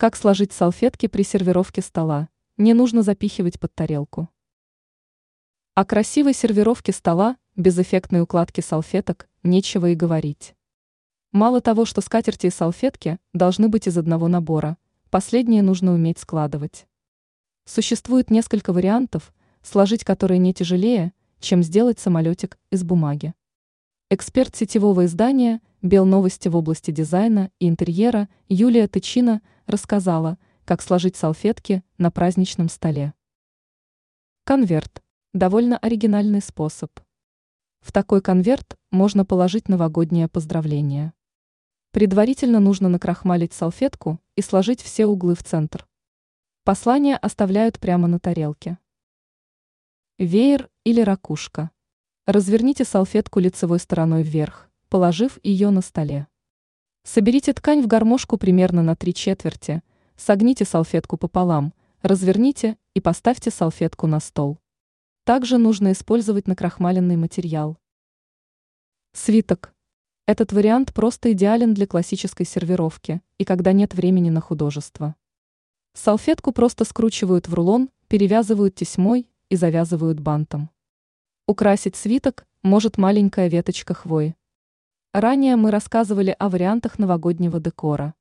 Как сложить салфетки при сервировке стола? Не нужно запихивать под тарелку. О красивой сервировке стола, без эффектной укладки салфеток, нечего и говорить. Мало того, что скатерти и салфетки должны быть из одного набора, последние нужно уметь складывать. Существует несколько вариантов, сложить которые не тяжелее, чем сделать самолетик из бумаги. Эксперт сетевого издания «Белновости» в области дизайна и интерьера Юлия Тычина рассказала, как сложить салфетки на праздничном столе. Конверт – довольно оригинальный способ. В такой конверт можно положить новогоднее поздравление. Предварительно нужно накрахмалить салфетку и сложить все углы в центр. Послание оставляют прямо на тарелке. Веер или ракушка. Разверните салфетку лицевой стороной вверх, положив ее на столе. Соберите ткань в гармошку примерно на три четверти, согните салфетку пополам, разверните и поставьте салфетку на стол. Также нужно использовать накрахмаленный материал. Свиток. Этот вариант просто идеален для классической сервировки и когда нет времени на художество. Салфетку просто скручивают в рулон, перевязывают тесьмой и завязывают бантом. Украсить свиток может маленькая веточка хвои. Ранее мы рассказывали о вариантах новогоднего декора.